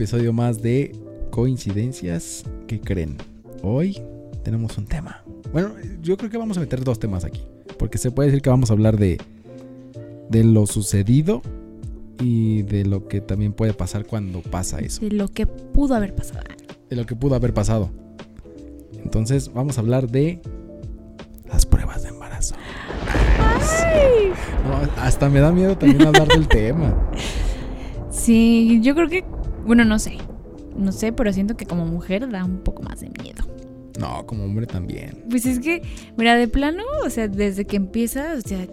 episodio más de Coincidencias que creen. Hoy tenemos un tema. Bueno, yo creo que vamos a meter dos temas aquí. Porque se puede decir que vamos a hablar de, de lo sucedido y de lo que también puede pasar cuando pasa eso. De lo que pudo haber pasado. De lo que pudo haber pasado. Entonces vamos a hablar de las pruebas de embarazo. Ay. No, hasta me da miedo también hablar del tema. Sí, yo creo que, bueno, no sé. No sé, pero siento que como mujer da un poco más de miedo. No, como hombre también. Pues es que, mira, de plano, o sea, desde que empieza, o sea,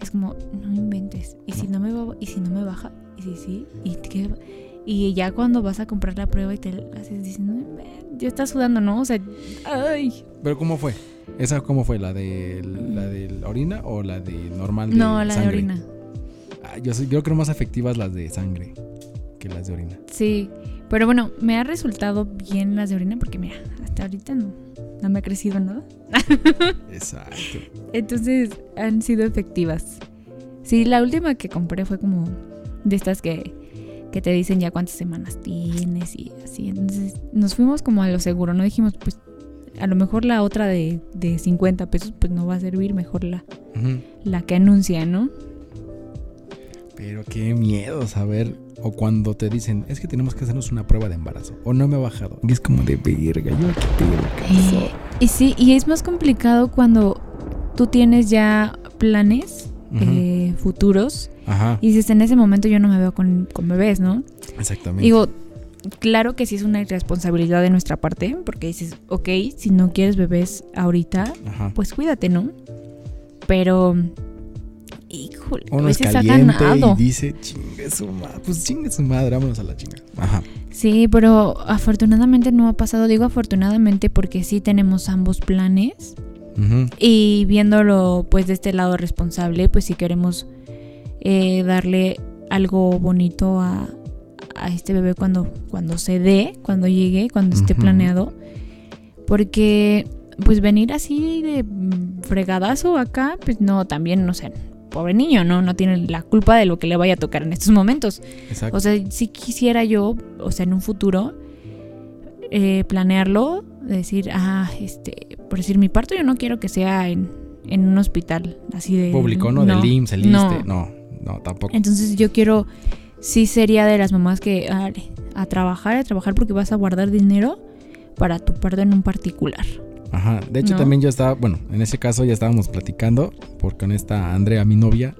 es como, no inventes. ¿Y si no me va, y si no me baja? ¿Y si sí? ¿Y qué? Y ya cuando vas a comprar la prueba y te la haces diciendo, "No inventes", ya estás sudando, ¿no? O sea, ay. Pero ¿cómo fue? ¿Esa cómo fue? ¿La de la de la orina o la de normal de no, la de orina. Ah, yo, soy- yo creo más efectivas las de sangre que las de orina. Sí, pero bueno, me ha resultado bien las de orina porque mira, hasta ahorita no, no me ha crecido nada. Exacto. Entonces han sido efectivas. Sí, la última que compré fue como de estas que, que te dicen ya cuántas semanas tienes y así. Entonces nos fuimos como a lo seguro, no dijimos pues a lo mejor la otra de, de 50 pesos pues no va a servir, mejor la, la que anuncia, ¿no? Pero qué miedo saber. O cuando te dicen, es que tenemos que hacernos una prueba de embarazo. O no me ha bajado. Y es como de verga, yo aquí ¿qué pasó? Y sí, y es más complicado cuando tú tienes ya planes eh, futuros Ajá, y dices, en ese momento yo no me veo con, con bebés, ¿no? exactamente. Digo, claro que sí es una irresponsabilidad de nuestra parte, porque dices, ok, si no quieres bebés ahorita, Ajá. pues cuídate, ¿no? Pero, híjole, Uno es veces ha caliente ganado. y dice, chingue su madre. Pues chingue su madre, vámonos a la chinga. Ajá. Sí, pero afortunadamente no ha pasado. Digo afortunadamente porque sí tenemos ambos planes. Y viéndolo pues de este lado responsable, pues si queremos eh, darle algo bonito a, a este bebé cuando, cuando se dé, cuando llegue, cuando esté planeado. Porque pues venir así de fregadazo acá, pues no, también, no sé, pobre niño, ¿no? No tiene la culpa de lo que le vaya a tocar en estos momentos. Exacto. O sea, si quisiera yo, o sea, en un futuro, eh, planearlo, decir, ah, este, por decir, mi parto yo no quiero que sea en, en un hospital, así de... Público, ¿no? Del IMSS, el no. ISSSTE. No, no, tampoco. Entonces yo quiero, sí sería de las mamás que, ah, a trabajar, a trabajar porque vas a guardar dinero para tu parto en un particular. Ajá. De hecho, ¿No? también yo estaba, bueno, en ese caso ya estábamos platicando, porque con esta Andrea, mi novia,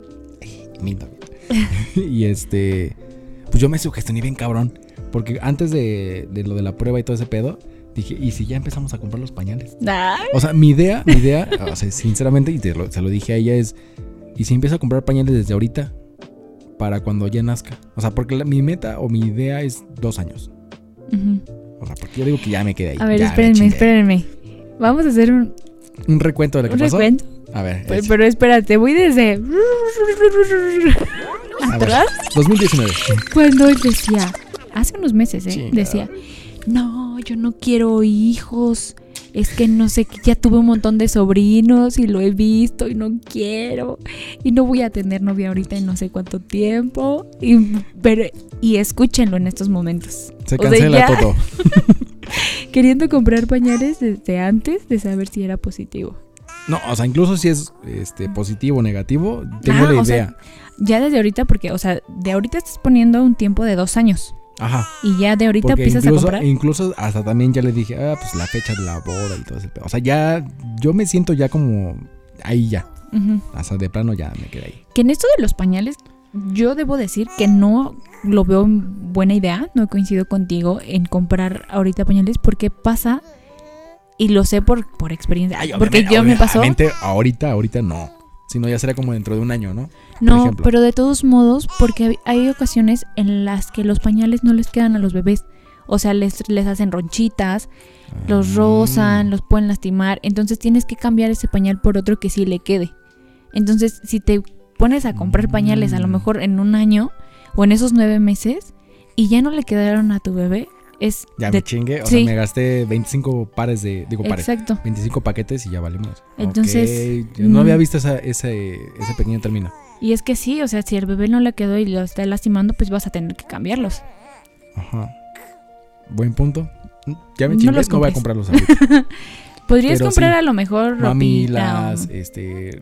mi novia. y este, pues yo me sugestioné bien cabrón, porque antes de, de lo de la prueba y todo ese pedo, dije, ¿y si ya empezamos a comprar los pañales? O sea, mi idea, mi idea, o sea, sinceramente, y te lo- se lo dije a ella, es, ¿y si empiezo a comprar pañales desde ahorita? Para cuando ya nazca. O sea, porque la- mi meta o mi idea es dos años. ujú. O sea, porque yo digo que ya me quedé ahí. A ver, ya espérenme, espérenme. Vamos a hacer un, Un recuento de lo que un pasó. recuento. A ver, Pero, espérate, voy desde... ¿Atrás? 2019. Cuando él decía, hace unos meses, ¿eh? Decía, no, yo no quiero hijos. Es que no sé, ya tuve un montón de sobrinos y lo he visto y no quiero. Y no voy a tener novia ahorita en no sé cuánto tiempo. Y, pero, y escúchenlo en estos momentos. Se O sea, cancela ya- todo. Queriendo comprar pañales desde antes de saber si era positivo. No, o sea, incluso si es este positivo o negativo, tengo Ah, la o sea, idea. Ya desde ahorita, porque, o sea, de ahorita estás poniendo un tiempo de dos años. Ajá. Y ya de ahorita Porque empiezas incluso, a comprar. incluso hasta también ya le dije, ah, pues la fecha de la boda y todo ese pedo. O sea, ya yo me siento ya como ahí ya. Ujú. O sea, de plano ya me quedé ahí. Que en esto de los pañales, yo debo decir que no lo veo buena idea, no coincido contigo en comprar ahorita pañales porque pasa, y lo sé por, por experiencia, Ay, porque yo me pasó, ahorita, ahorita no. Si no, ya será como dentro de un año, ¿no? no, pero de todos modos, porque hay- hay ocasiones en las que los pañales no les quedan a los bebés, o sea, les, les hacen ronchitas, los Ah. rozan, los pueden lastimar, entonces tienes que cambiar ese pañal por otro que sí le quede. Entonces, si te pones a comprar pañales a lo Mm. mejor en un año o en esos nueve meses y ya no le quedaron a tu bebé, es Ya de- me chingué. O sí. sea, me gasté 25 pares de. Digo, pares. Exacto. 25 paquetes y ya valimos. Entonces, yo no mm. había visto esa- ese, ese pequeño término. Y es que sí, o sea, si el bebé no le quedó y lo está lastimando, pues vas a tener que cambiarlos. Ajá. Buen punto. Ya me No chingué, los no voy a comprarlos ahorita. Podrías Pero comprar sí, a lo mejor ropita. Mamilas, o- este...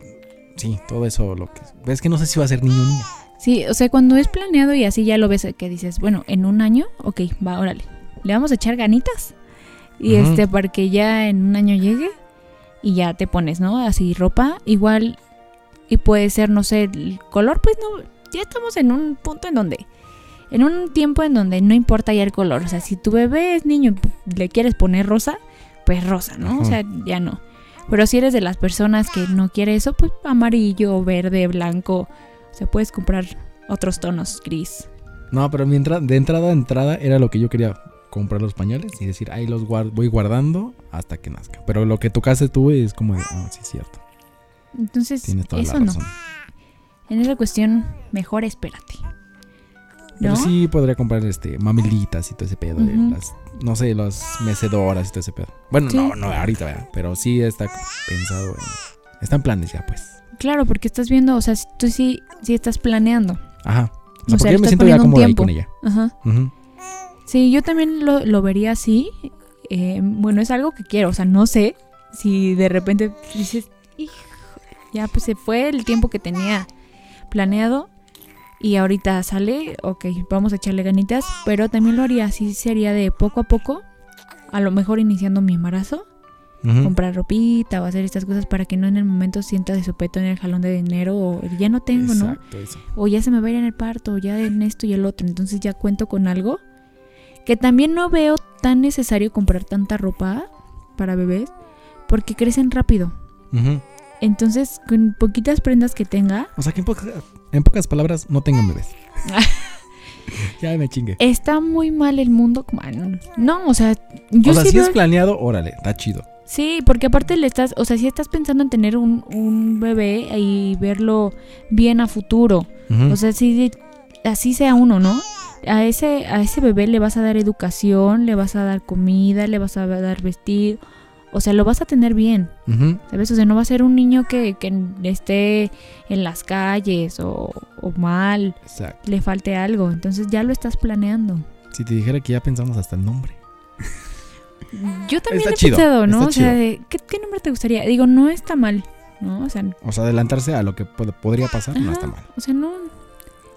Sí, todo eso lo que... Es que no sé si va a ser niño o niña. Sí, o sea, cuando es planeado y así ya lo ves que dices, bueno, en un año, ok, va, órale. Le vamos a echar ganitas. Y este, para que ya en un año llegue y ya te pones, ¿no? Así ropa, igual. Y puede ser, no sé, el color, pues no. Ya estamos en un punto en donde. En un tiempo en donde no importa ya el color. O sea, si tu bebé es niño y le quieres poner rosa, pues rosa, ¿no? O sea, ya no. Pero si eres de las personas que no quiere eso, pues amarillo, verde, blanco. O sea, puedes comprar otros tonos, gris. No, pero mi entra- de entrada a entrada era lo que yo quería comprar los pañales y decir, ahí los guard- voy guardando hasta que nazca. Pero lo que tocaste tú es como de, ah, sí, es cierto. Entonces, Tienes toda eso la no. En esa cuestión, mejor espérate. Pero ¿No? sí podría comprar este mamilitas y todo ese pedo. las, no sé, las mecedoras y todo ese pedo. Bueno, Sí. no, no ahorita, ¿verdad? Pero sí está pensado en. Está en planes ya, pues. Claro, porque estás viendo, o sea, si tú sí, sí estás planeando. Ajá. O sea, O porque yo me siento ya cómodo ahí con ella. Ajá. Ujú. Sí, yo también lo, lo vería así. Eh, bueno, es algo que quiero, o sea, no sé si de repente dices, "Hijo, ya pues se fue el tiempo que tenía planeado y ahorita sale, ok, vamos a echarle ganitas, pero también lo haría así, sería de poco a poco, a lo mejor iniciando mi embarazo, Comprar ropita o hacer estas cosas para que no en el momento sienta de sopeto en el jalón de dinero o ya no tengo, ¿no? Eso. o ya se me va a ir en el parto, o ya en esto y el otro. Entonces ya cuento con algo que también no veo tan necesario comprar tanta ropa para bebés porque crecen rápido. Entonces, con poquitas prendas que tenga, O sea que en, poca- en pocas palabras, no tengan bebés. ya me chingue. está muy mal el mundo. No, no, o sea, yo o sea, sí si veo- es planeado, órale, está chido. Sí, porque aparte le estás, o sea, si estás pensando en tener un, un bebé y verlo bien a futuro. O sea, si así sea uno, ¿no? A ese, a ese bebé le vas a dar educación, le vas a dar comida, le vas a dar vestir. O sea, lo vas a tener bien. ¿sabes? O sea, no va a ser un niño que, que esté en las calles o, o mal, Exacto. le falte algo. Entonces ya lo estás planeando. Si te dijera que ya pensamos hasta el nombre. Yo también Está he chido, pensado, ¿no? O sea, de, ¿qué, qué nombre te gustaría? Digo, no está mal, ¿no? O sea, O sea, adelantarse a lo que pod- podría pasar no está mal. o sea, no.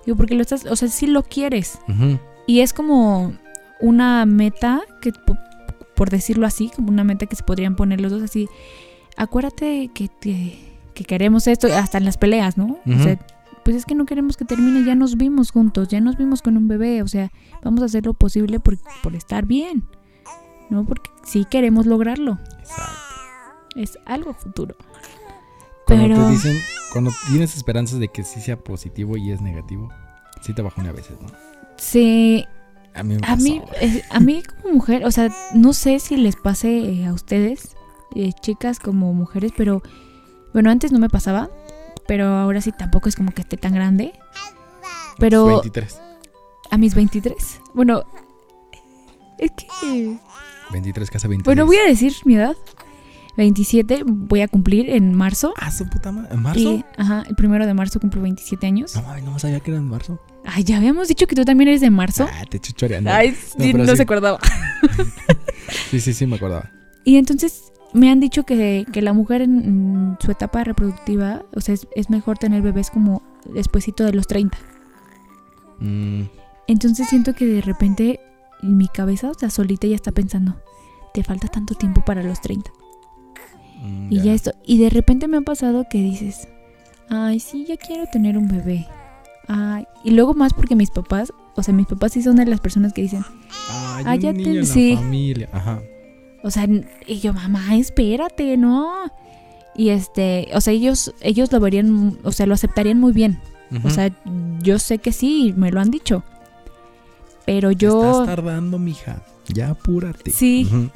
Digo, porque lo estás, o sea, sí lo quieres. Y es como una meta que, po- por decirlo así, como una meta que se podrían poner los dos así. Acuérdate que, que, que queremos esto, hasta en las peleas, ¿no? O sea, pues es que no queremos que termine, ya nos vimos juntos, ya nos vimos con un bebé, o sea, vamos a hacer lo posible por, por estar bien, ¿no? Porque sí queremos lograrlo, Exacto. es algo futuro. Cuando Pero- te dicen, cuando tienes esperanzas de que sí sea positivo y es negativo, sí te bajone a veces, ¿no? Sí, A mí me A mí, eh, a mí como mujer, o sea, no sé si les pase eh, a ustedes, eh, chicas como mujeres, pero bueno, antes no me pasaba, pero ahora sí tampoco es como que esté tan grande. Pero 23. a mis 23, bueno, es que, 23, casa 26. bueno, voy a decir mi edad. 27 voy a cumplir en marzo. Ah, su puta madre. ¿En marzo? Ajá, el primero de marzo cumplo 27 años. No mames, no sabía que era en marzo. Ay, ya habíamos dicho que tú también eres de marzo. Ah, te chuchoreando. Ay, No, no sí. se acordaba. Sí, sí, sí, me acordaba. Y entonces me han dicho que, que la mujer en, su etapa reproductiva, o sea, es, es mejor tener bebés como despuesito de los 30. Mm, Entonces siento que de repente en mi cabeza, o sea, solita ya está pensando, te falta tanto tiempo para los 30. mm, Y ya esto, y de repente me ha pasado que dices, ay, sí, ya quiero tener un bebé. Ay, y luego más porque mis papás, o sea, mis papás sí son de las personas que dicen, Ay, Ah, ya te- sí. familia. Ajá. O sea, y yo, mamá, espérate, ¿no? Y este, o sea, ellos, ellos lo verían, o sea, lo aceptarían muy bien. O sea, yo sé que sí, me lo han dicho. Pero Te yo, Estás tardando, mija. Ya apúrate. Sí.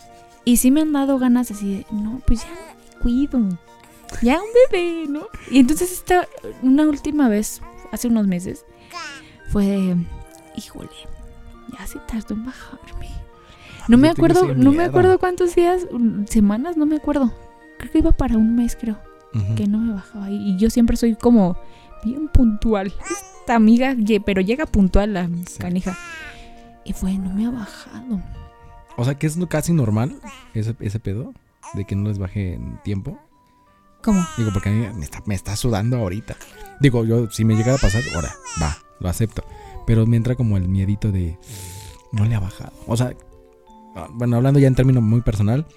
Y sí me han dado ganas así de, no, pues ya me cuido. Ya un bebé, ¿no? Y entonces esta, una última vez, hace unos meses, fue de, híjole, ya se tardó en bajarme. No me acuerdo, no me acuerdo cuántos días, semanas, no me acuerdo. Creo que iba para un mes, creo, que no me bajaba. Y yo siempre soy como bien puntual. Esta amiga, pero llega puntual la Sí. canija. Y fue, no me ha bajado. O sea, que es casi normal ese, ese pedo de que no les baje en tiempo. ¿Cómo? Digo, porque a mí me está, me está sudando ahorita. Digo, yo, si me llega a pasar, ahora, va, lo acepto. Pero me entra como el miedito de. No le ha bajado. O sea, ah, bueno, hablando ya en términos muy personal.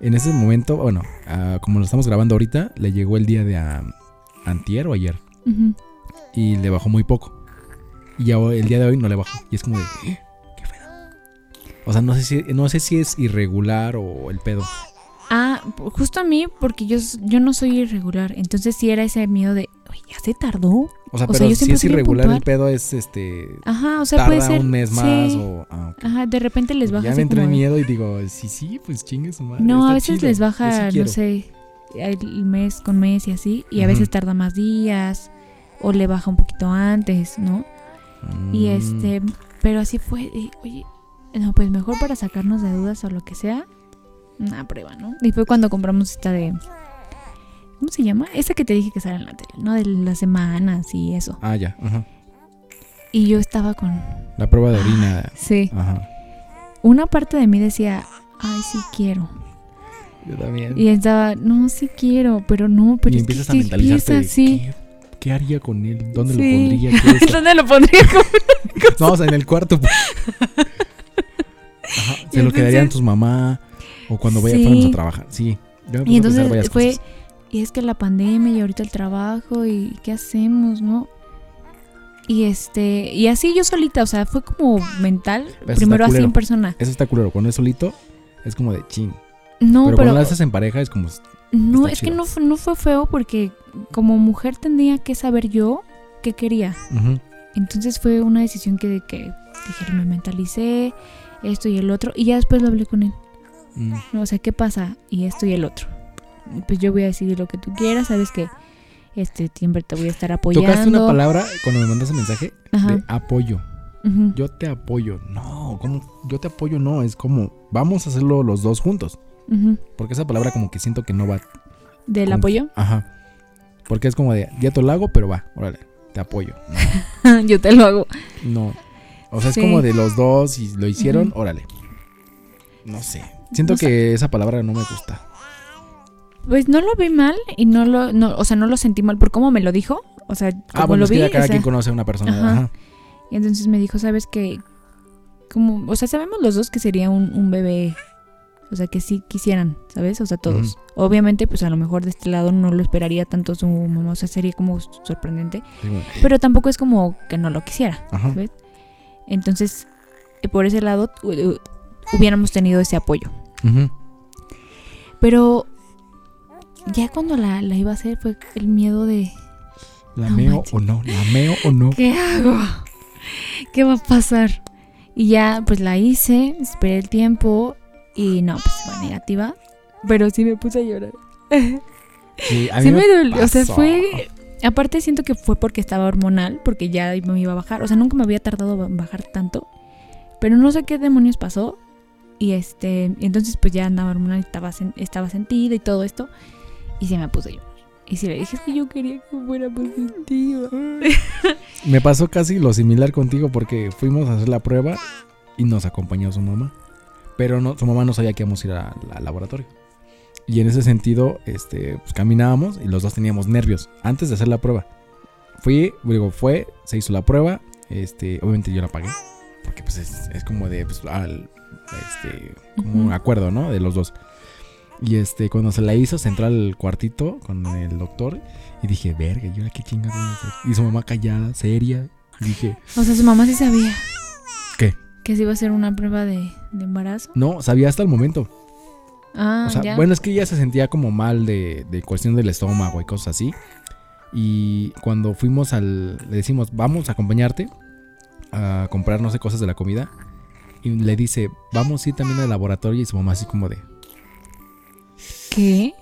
En ese momento, bueno, como lo estamos grabando ahorita, le llegó el día de ah, antier o ayer. Y le bajó muy poco. Y ya el día de hoy no le bajó. Y es como de. "¿Eh? O sea, no sé si, no sé si es irregular o el pedo. Ah, justo a mí, porque yo, yo no soy irregular. Entonces sí era ese miedo de, oye, ya se tardó. O sea, O sea, pero yo si es irregular el pedo es este. Ajá, o sea, puede tarda ser. un mes sí. más o. ah. Ajá, de repente les baja ya así me entró como miedo y digo, sí, sí, pues chingue su madre. No, a veces chido, les baja, sí no quiero". sé, el mes con mes y así. Y a veces tarda más días. O le baja un poquito antes, ¿no? Y Mm, este, pero así fue. y, oye, no, pues mejor para sacarnos de dudas o lo que sea. Una prueba, ¿no? Y fue cuando compramos esta de. ¿Cómo se llama? Esa que te dije que sale en la tele, ¿no? De las semanas y eso. Ah, ya. Ajá. Y yo estaba con. La prueba de orina. Sí. Ajá. Una parte de mí decía, ay, sí quiero. Yo también. Y estaba, no, sí quiero, pero no, pero y es que empiezas a ¿qué mentalizarte. empieza? sí. ¿qué, qué haría con él? ¿Dónde Sí. lo pondría? ¿Dónde lo pondría? no, o sea, en el cuarto. Ajá. Se lo quedarían tus mamá. O cuando vaya, Sí. fuéramos a trabajar. Sí. Yo me puse Y a entonces varias fue, cosas. y es que la pandemia y ahorita el trabajo y qué hacemos, ¿no? Y este, y así yo solita, o sea, fue como mental, primero así en persona. Eso está culero. Cuando es solito, es como de chin. No, pero, pero, cuando lo haces en pareja, es como. no, es que no fue, no fue feo porque como mujer tendría que saber yo qué quería. Entonces fue una decisión que, que dije, me mentalicé, esto y el otro, y ya después lo hablé con él. Mm. ¿no? O sea, ¿qué pasa? Y esto y el otro. Pues yo voy a decidir lo que tú quieras, sabes que este siempre te voy a estar apoyando. Tocaste una palabra cuando me mandaste mensaje Ajá. de apoyo. Yo te apoyo. No, ¿cómo? Yo te apoyo, no. Es como, vamos a hacerlo los dos juntos. Porque esa palabra como que siento que no va. ¿Del apoyo? Ajá. Porque es como de, ya te lo hago, pero va, órale, te apoyo. yo te lo hago. No. O sea, Sí. es como de los dos y lo hicieron, órale. No sé. Siento No sé. que esa palabra no me gusta. Pues no lo vi mal y no lo, no, o sea, no lo sentí mal por cómo me lo dijo. O sea, como Ah, bueno, lo es que vi. ya cada o sea, quien conoce a una persona. Ajá. Ajá. y entonces me dijo, sabes que, como, o sea, sabemos los dos que sería un, un bebé. O sea, que sí quisieran, ¿sabes? O sea, todos. Obviamente, pues a lo mejor de este lado no lo esperaría tanto su mamá. O sea, sería como sorprendente. Sí, bueno. Pero tampoco es como que no lo quisiera. Ajá. ¿ves? Entonces, eh, por ese lado, hu- hu- hubiéramos tenido ese apoyo. Pero ya cuando la, la iba a hacer fue el miedo de, ¿La No meo manches. o no? ¿La meo o no? ¿qué hago? ¿Qué va a pasar? Y ya, pues la hice, esperé el tiempo y no, pues fue negativa. Pero sí me puse a llorar. Sí, a mí Sí me dolió, o sea, fue... Aparte siento que fue porque estaba hormonal, porque ya me iba a bajar. O sea, nunca me había tardado en bajar tanto. Pero no sé qué demonios pasó. Y este, entonces pues ya andaba hormonal, estaba, estaba sentida y todo esto. Y se me puse a. Y sí le dije, es que yo quería que fuera positiva. Me pasó casi lo similar contigo porque fuimos a hacer la prueba y nos acompañó su mamá. Pero no, su mamá no sabía que íbamos a ir al laboratorio. Y en ese sentido, este, pues caminábamos y los dos teníamos nervios antes de hacer la prueba. Fui, digo, fue, se hizo la prueba. Este, obviamente yo la pagué. Porque pues es, es como de, pues, al, este, como un acuerdo, ¿no? De los dos. Y este, cuando se la hizo, se entró al cuartito con el doctor. Y dije, verga, ¿y ahora qué chingados voy a hacer? Y su mamá callada, seria. Y dije, O sea, su mamá sí sabía. ¿Qué? Que se iba a hacer una prueba de, de embarazo. no, sabía hasta el momento. Ah, O sea, ya. bueno, es que ella se sentía como mal de, de cuestión del estómago y cosas así. Y cuando fuimos al. Le decimos, vamos a acompañarte a comprar, no sé, cosas de la comida. Y le dice, vamos a ir también al laboratorio. Y su mamá, así como de. ¿Qué?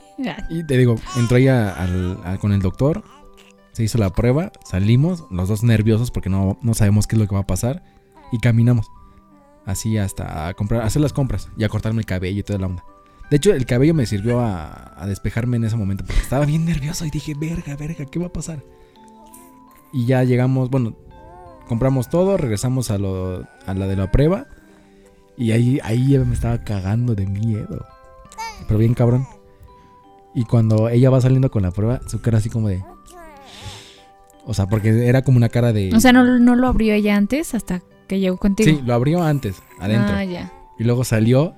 Y te digo, entró ella al- con el doctor. Se hizo la prueba. Salimos, los dos nerviosos porque no, no sabemos qué es lo que va a pasar. Y caminamos. Así hasta a comprar, a hacer las compras y a cortarme el cabello y toda la onda. De hecho, el cabello me sirvió a, a despejarme en ese momento porque estaba bien nervioso y dije, verga, verga, ¿qué va a pasar? Y ya llegamos, bueno, compramos todo, regresamos a, lo, a la de la prueba Y ahí, ahí me estaba cagando de miedo. Pero bien cabrón. Y cuando ella va saliendo con la prueba, su cara así como de... O sea, porque era como una cara de... O sea, no, no lo abrió ella antes hasta que llegó contigo. Sí, lo abrió antes, adentro. Ah, ya. Y luego salió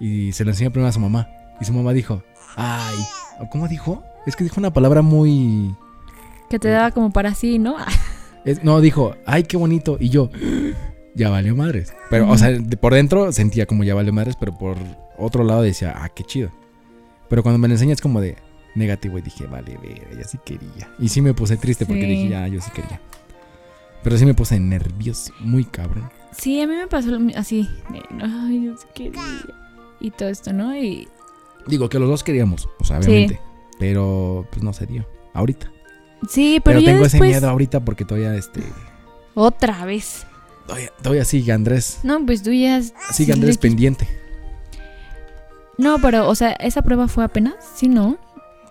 y se lo enseñó primero a su mamá. Y su mamá dijo, ay, ¿o ¿cómo dijo? Es que dijo una palabra muy... Que te daba como para sí, ¿no? es- no, dijo, ay, qué bonito. Y yo, ya valió madres. Pero, o sea, de- por dentro sentía como ya valió madres, pero por otro lado decía, ah, qué chido. Pero cuando me lo enseñas como de negativo y dije, vale, ver, ya sí quería. Y sí me puse triste porque Sí. dije, ya, yo sí quería. Pero sí me puse nervioso, muy cabrón. Sí, a mí me pasó así. Ay, yo sí quería. Y todo esto, ¿no? Y Digo que los dos queríamos, o sea, Sí. obviamente. Pero pues no se dio. Ahorita. sí, Pero, pero, tengo ese miedo ahorita porque todavía este. otra vez. Todavía, todavía sigue Andrés. No, pues tú ya Sigue Andrés pendiente. No, pero o sea, esa prueba fue apenas, sí, no.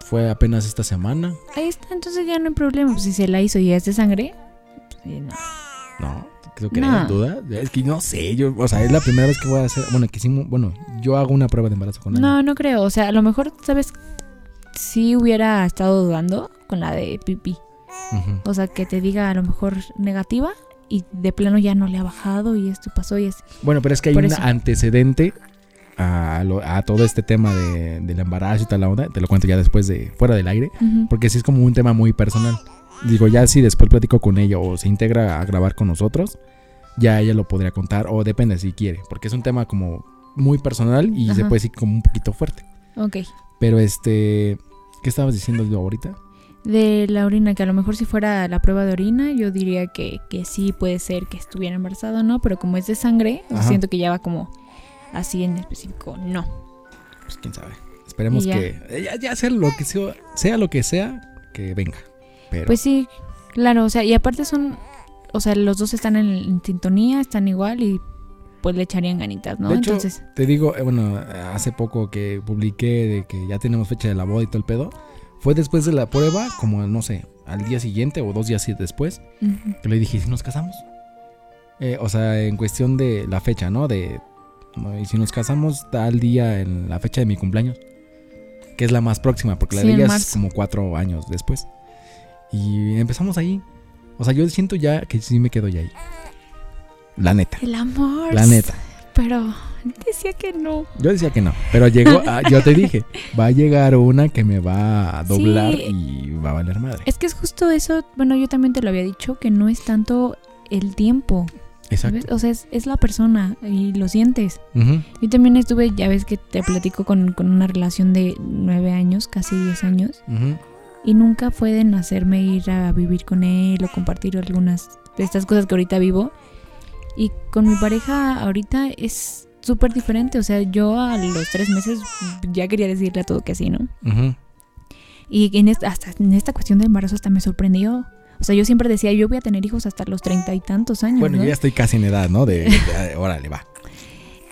Fue apenas esta semana. Ahí está, entonces ya no hay problema. Pues si se la hizo y es de sangre, pues, sí, no. No, ¿tú crees? No. ¿Duda? Es que no sé, yo, o sea, es la primera vez que voy a hacer, bueno, que hicimos, bueno, yo hago una prueba de embarazo con él. No, no creo. O sea, a lo mejor, ¿sabes? Sí hubiera estado dudando con la de pipí. O sea, que te diga a lo mejor negativa y de plano ya no le ha bajado y esto pasó y es... Bueno, pero es que hay Por un eso. antecedente a, lo- a todo este tema de, del embarazo y tal la onda. Te lo cuento ya después de fuera del aire, porque sí es como un tema muy personal. Digo, ya si después platico con ella o se integra a grabar con nosotros, ya ella lo podría contar o depende si quiere, porque es un tema como muy personal y se Ajá. puede decir como un poquito fuerte. Ok. Pero este, ¿qué estabas diciendo yo ahorita? De la orina, que a lo mejor si fuera la prueba de orina, yo diría que, que sí puede ser que estuviera embarazada, ¿no? Pero como es de sangre, Ajá. siento que ya va como así en específico, no. Pues quién sabe. Esperemos ya. que ya, ya sea lo que sea, sea lo que sea, que venga. Pero Pues sí, claro, o sea, y aparte son, o sea, los dos están en, en sintonía, están igual y pues le echarían ganitas, ¿no? De hecho, Entonces, te digo, eh, bueno, hace poco que publiqué de que ya tenemos fecha de la boda y todo el pedo. Fue después de la prueba, como no sé, al día siguiente o dos días después, que le dije, ¿y si nos casamos? Eh, o sea, en cuestión de la fecha, ¿no? De, y si nos casamos tal día en la fecha de mi cumpleaños, que es la más próxima, porque la Sí, de ella es como cuatro años después. Y empezamos ahí. O sea, yo siento ya que sí me quedo ya ahí. La neta. el amor. La neta. Pero decía que no. Yo decía que no, pero llegó, ah, yo te dije, va a llegar una que me va a doblar Sí. y va a valer madre. Es que es justo eso, bueno, yo también te lo había dicho, que no es tanto el tiempo, ¿sabes? Exacto. O sea, es, es la persona y lo sientes. Ujú, Yo también estuve, ya ves que te platico con, con una relación de nueve años, casi diez años, ujú. Y nunca fue en hacerme ir a vivir con él o compartir algunas de estas cosas que ahorita vivo. Y con mi pareja ahorita es súper diferente, o sea, yo a los tres meses ya quería decirle a todo que sí, ¿no? Y en esta, hasta en esta cuestión de embarazo hasta me sorprendió. O sea, yo siempre decía, yo voy a tener hijos hasta los treinta y tantos años. Bueno, ¿no? yo ya estoy casi en edad, ¿no? De, de- órale, va.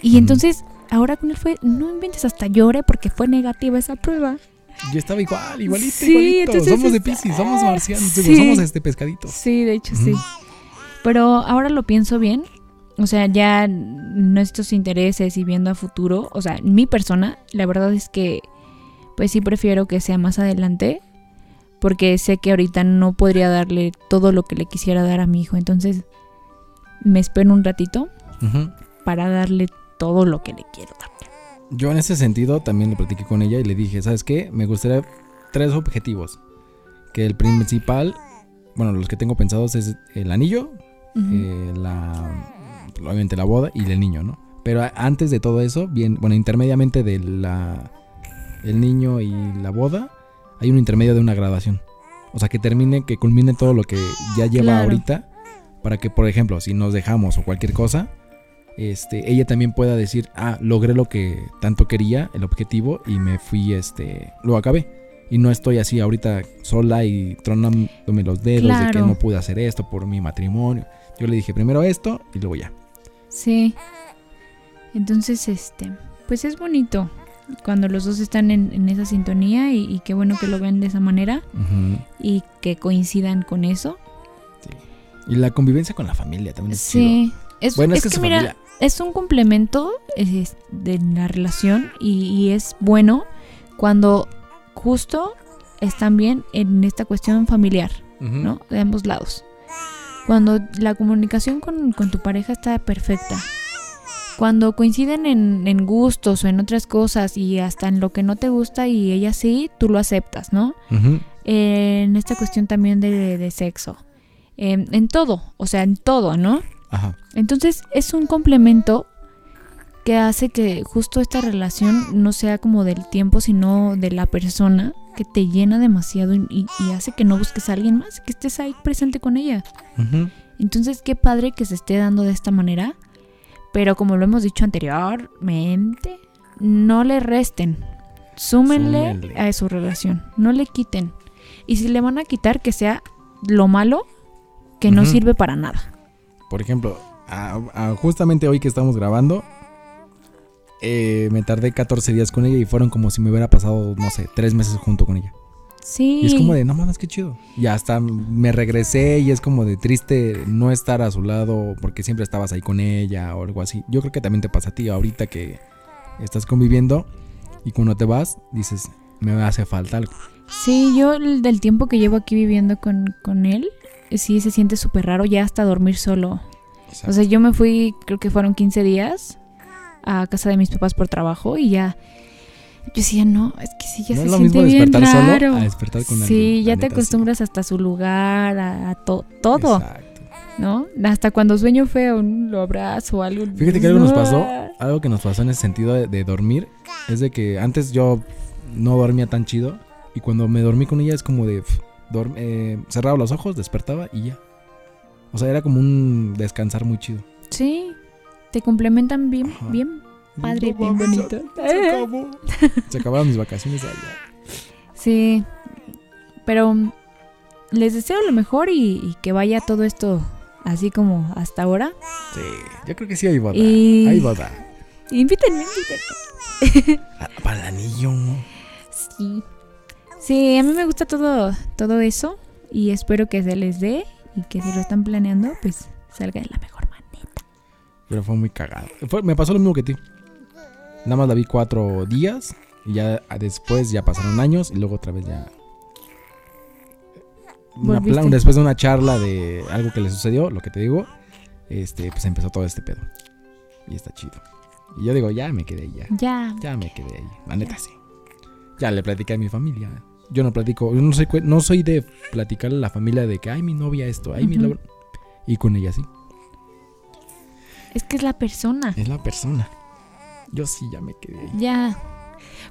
Y entonces, ahora con él fue, no inventes, hasta lloré porque fue negativa esa prueba. Yo estaba igual, igualito, Sí, igualito. entonces somos de es- Pisces, somos marcianos, digo, Sí. somos este pescaditos. Sí, de hecho sí. Pero ahora lo pienso bien. O sea, ya nuestros intereses y viendo a futuro, o sea, mi persona, la verdad es que pues sí prefiero que sea más adelante porque sé que ahorita no podría darle todo lo que le quisiera dar a mi hijo. Entonces, me espero un ratito para darle todo lo que le quiero dar. Yo en ese sentido también lo platiqué con ella y le dije, ¿sabes qué? Me gustaría tres objetivos. Que el principal, bueno, los que tengo pensados es el anillo, eh, la obviamente la boda y el niño, ¿no? Pero antes de todo eso, bien, bueno, intermediamente de la el niño y la boda, hay un intermedio de una graduación. O sea, que termine, que culmine todo lo que ya lleva Claro. ahorita para que, por ejemplo, si nos dejamos o cualquier cosa, este, ella también pueda decir, "Ah, logré lo que tanto quería, el objetivo y me fui este, lo acabé." Y no estoy así ahorita sola y tronándome los dedos de que no pude hacer esto por mi matrimonio. Yo le dije primero esto y luego ya. Sí. Entonces, este, pues es bonito cuando los dos están en, en esa sintonía y, y qué bueno que lo ven de esa manera y que coincidan con eso. sí. Y la convivencia con la familia también es chido. Sí, Es, Bueno, es es que que, su mira, familia- es un complemento es, de la relación y, y es bueno cuando justo están bien en esta cuestión familiar. ¿no? De ambos lados. Cuando la comunicación con, con tu pareja está perfecta. Cuando coinciden en, en gustos o en otras cosas y hasta en lo que no te gusta y ella sí, tú lo aceptas, ¿no? En esta cuestión también de, de sexo. En- en todo, o sea, en todo, ¿no? Ajá. Entonces es un complemento que hace que justo esta relación no sea como del tiempo, sino de la persona que te llena demasiado y, hace que no busques a alguien más, que estés ahí presente con ella. Entonces qué padre que se esté dando de esta manera, pero como lo hemos dicho anteriormente, no le resten, súmenle, Súmenle. a su relación, no le quiten. Y si le van a quitar, que sea lo malo que no sirve para nada. Por ejemplo, a- a- justamente hoy que estamos grabando, eh, me tardé 14 días con ella y fueron como si me hubiera pasado, no sé, tres meses junto con ella. Sí. Y es como de, no mames, qué chido. Y hasta me regresé y es como de triste no estar a su lado porque siempre estabas ahí con ella o algo así. Yo creo que también te pasa a ti ahorita que estás conviviendo y cuando te vas dices, me hace falta algo. Sí, yo el del tiempo que llevo aquí viviendo con, con él, sí se siente súper raro ya hasta dormir solo. O sea, yo me fui, creo que fueron 15 días a casa de mis papás por trabajo y ya. Yo decía, no, es que sí, ya No se es lo siente mismo bien despertar solo raro. a despertar con sí, alguien, ya te acostumbras hasta su lugar, a, a to- todo, Exacto. ¿no? Hasta cuando sueño feo, lo abrazo o algo. Fíjate que algo nos pasó, algo que nos pasó en ese sentido de, de dormir, es de que antes yo no dormía tan chido y cuando me dormí con ella es como de eh, cerraba los ojos, despertaba y ya. O sea, era como un descansar muy chido. Sí, te complementan bien, Ajá. bien padre, No bien bonito. Se, se acabó. Se acabaron mis vacaciones allá. Sí, pero les deseo lo mejor y, y que vaya todo esto así como hasta ahora. Sí, yo creo que sí hay boda. Y- Hay boda. Invítenme, invítenme. Para el anillo. Sí. Sí, a mí me gusta todo, todo eso y espero que se les dé y que si lo están planeando, pues salga de la mejor manera. Pero fue muy cagado. Fue- me pasó lo mismo que ti. Nada más la vi cuatro días y ya después ya pasaron años y luego otra vez ya. Una Volviste. pla- después de una charla de algo que le sucedió, lo que te digo, este, pues empezó todo este pedo. Y está chido. Y yo digo, ya me quedé ahí, ya. Ya. Ya me quedé ahí. La neta sí. Ya le platiqué a mi familia. Yo no platico, yo no soy, no soy de platicarle a la familia de que, ay, mi novia esto, ay, mi novia-". Y con ella sí. Es que es la persona. Es la persona. Yo sí ya me quedé ahí. Ya.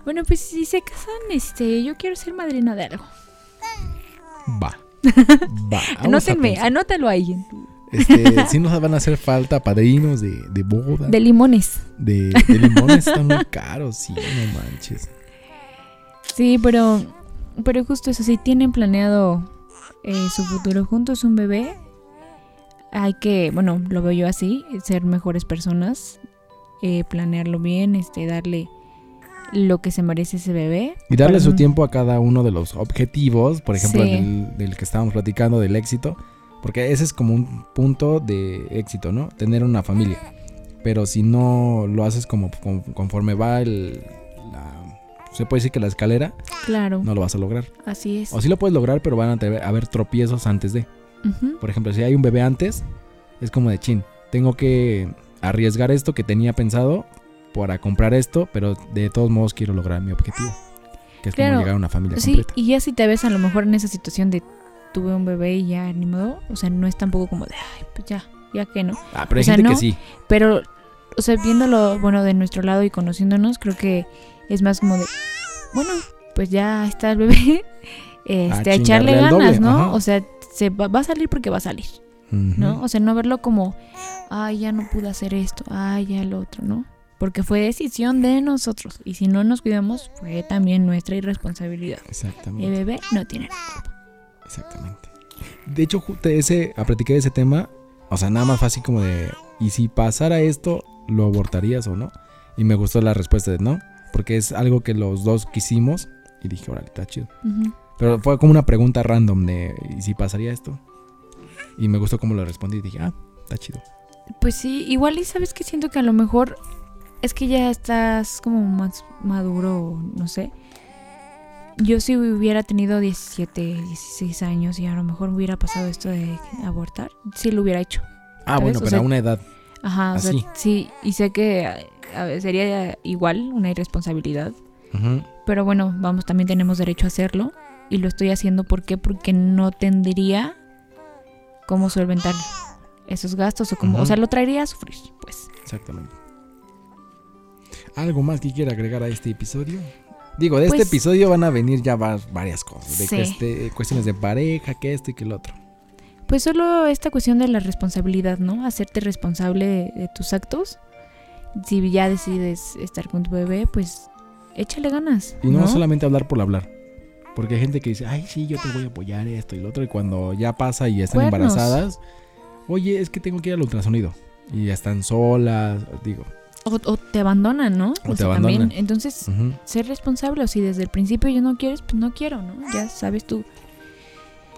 Bueno, pues si se casan, este, yo quiero ser madrina de algo. Va. Va. Anótenme, anótalo ahí. Este, sí nos van a hacer falta padrinos de, de boda. De limones. De, de limones están muy caros, sí, no manches. Sí, pero, pero justo eso, si tienen planeado eh, su futuro juntos, un bebé, hay que, bueno, lo veo yo así, ser mejores personas, eh, planearlo bien, este, darle lo que se merece ese bebé. Y darle su tiempo a cada uno de los objetivos, por ejemplo, Sí. del, del que estábamos platicando, del éxito. Porque ese es como un punto de éxito, ¿no? Tener una familia. Pero si no lo haces como con- conforme va el... la- se puede decir que la escalera, Claro, no lo vas a lograr. así es. O sí lo puedes lograr, pero van a haber tropiezos antes de. Por ejemplo, si hay un bebé antes, es como de chin. Tengo que arriesgar esto que tenía pensado para comprar esto, pero de todos modos quiero lograr mi objetivo. Que es Claro. como llegar a una familia Sí, completa. y ya si te ves a lo mejor en esa situación de tuve un bebé y ya ni modo, o sea, no es tampoco como de, ay, pues ya, ya que no. Ah, pero hay o sea, gente que sí. Pero, o sea, viéndolo, bueno, de nuestro lado y conociéndonos, creo que es más como de, bueno, pues ya está el bebé, este, a echarle ganas, ¿no? ajá. O sea, se va, va a salir porque va a salir, ¿no? O sea, no verlo como, ay, ya no pude hacer esto, ay, ya lo otro, ¿no? Porque fue decisión de nosotros. Y si no nos cuidamos, fue también nuestra irresponsabilidad. El Exactamente. bebé no tiene Exactamente. De hecho, ese, a platicar de ese tema, o sea, nada más así como de, ¿y si pasara esto, lo abortarías o no? Y me gustó la respuesta de no, porque es algo que los dos quisimos y dije, órale, está chido. Pero fue como una pregunta random de, ¿y si pasaría esto? Y me gustó cómo lo respondí y dije, ah, está chido. Pues sí, igual y sabes que siento que a lo mejor es que ya estás como más maduro, no sé. Yo si hubiera tenido 17, 16 años y a lo mejor me hubiera pasado esto de abortar, sí lo hubiera hecho. Ah, ¿Sabes? bueno, O pero sea, a una edad. Ajá, o sea, Así. sí, y sé que a- a ver, sería igual una irresponsabilidad, Pero bueno, vamos, también tenemos derecho a hacerlo y lo estoy haciendo ¿por qué? Porque no tendría cómo solventar esos gastos o como, o Ujú. sea, lo traería a sufrir, pues. Exactamente. ¿Algo más que quiera agregar a este episodio? Digo, de Pues- este episodio van a venir ya va- varias cosas. De Sí. que este- cuestiones de pareja, que esto y que el otro. Pues solo esta cuestión de la responsabilidad, ¿no? Hacerte responsable de, de tus actos. Si ya decides estar con tu bebé, pues échale ganas. Y no, ¿no? solamente hablar por hablar. Porque hay gente que dice, ay, sí, yo te voy a apoyar esto y lo otro. Y cuando ya pasa y están Cuernos. embarazadas, oye, es que tengo que ir al ultrasonido. Y ya están solas, digo. O, o te abandonan, ¿no? O te abandonan. También. Entonces, ujú. ser responsable. O si desde el principio ya no quieres, pues no quiero, ¿no? Ya sabes tú.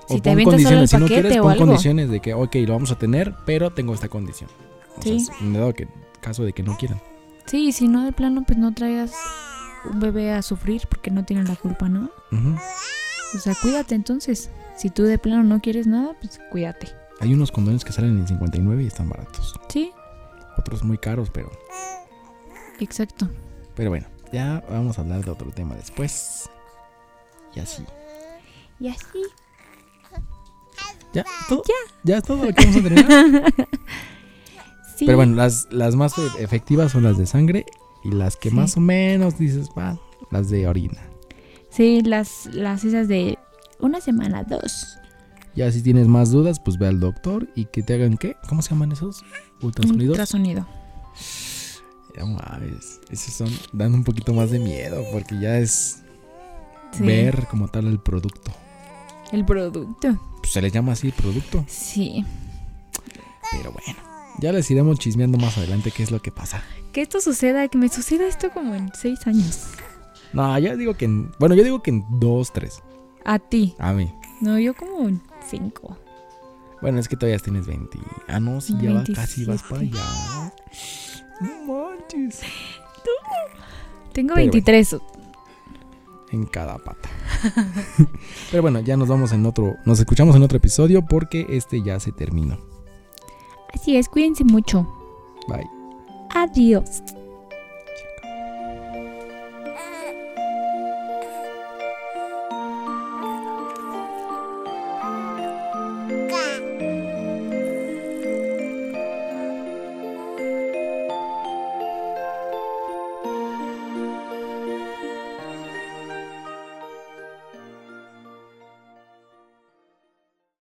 O Si te pon avientas solo el condiciones, si no quieres, o pon algo. condiciones de que, ok, lo vamos a tener, pero tengo esta condición. O Sí. sea, en dado que, caso de que no quieran. Sí, y si no, de plano, pues no traigas un bebé a sufrir porque no tiene la culpa, ¿no? O sea, cuídate entonces. Si tú de plano no quieres nada, pues cuídate. Hay unos condones que salen en 59 y están baratos. Sí, Otros muy caros, pero, exacto. pero bueno, ya vamos a hablar de otro tema después. Y así. Y así. ¿Ya? ¿Todo? ¿Ya es todo lo que vamos a terminar? Sí. Pero bueno, las, las más e- efectivas son las de sangre y las que Sí. más o menos dices, va, las de orina. Sí, las, las esas de una semana, dos. Ya si tienes más dudas, pues ve al doctor y que te hagan qué? ¿Cómo se llaman esos? Ultrasonidos. Ultrasonido. Ya mames, esos son, dan un poquito más de miedo porque ya es Sí. ver como tal el producto. El producto. Pues se les llama así producto, Sí. pero bueno. Ya les iremos chismeando más adelante qué es lo que pasa. Que esto suceda, que me suceda esto como en seis años. No, yo digo que en, bueno, yo digo que en dos, tres. A ti. A mí. No, yo como en cinco. Bueno, es que todavía tienes 20. Ah, no, sí, ya va, casi vas para 27. allá. No manches. Tengo Pero 23. En cada pata. Pero bueno, ya nos vamos en otro. Nos escuchamos en otro episodio porque este ya se terminó. Así es, cuídense mucho. Bye. Adiós.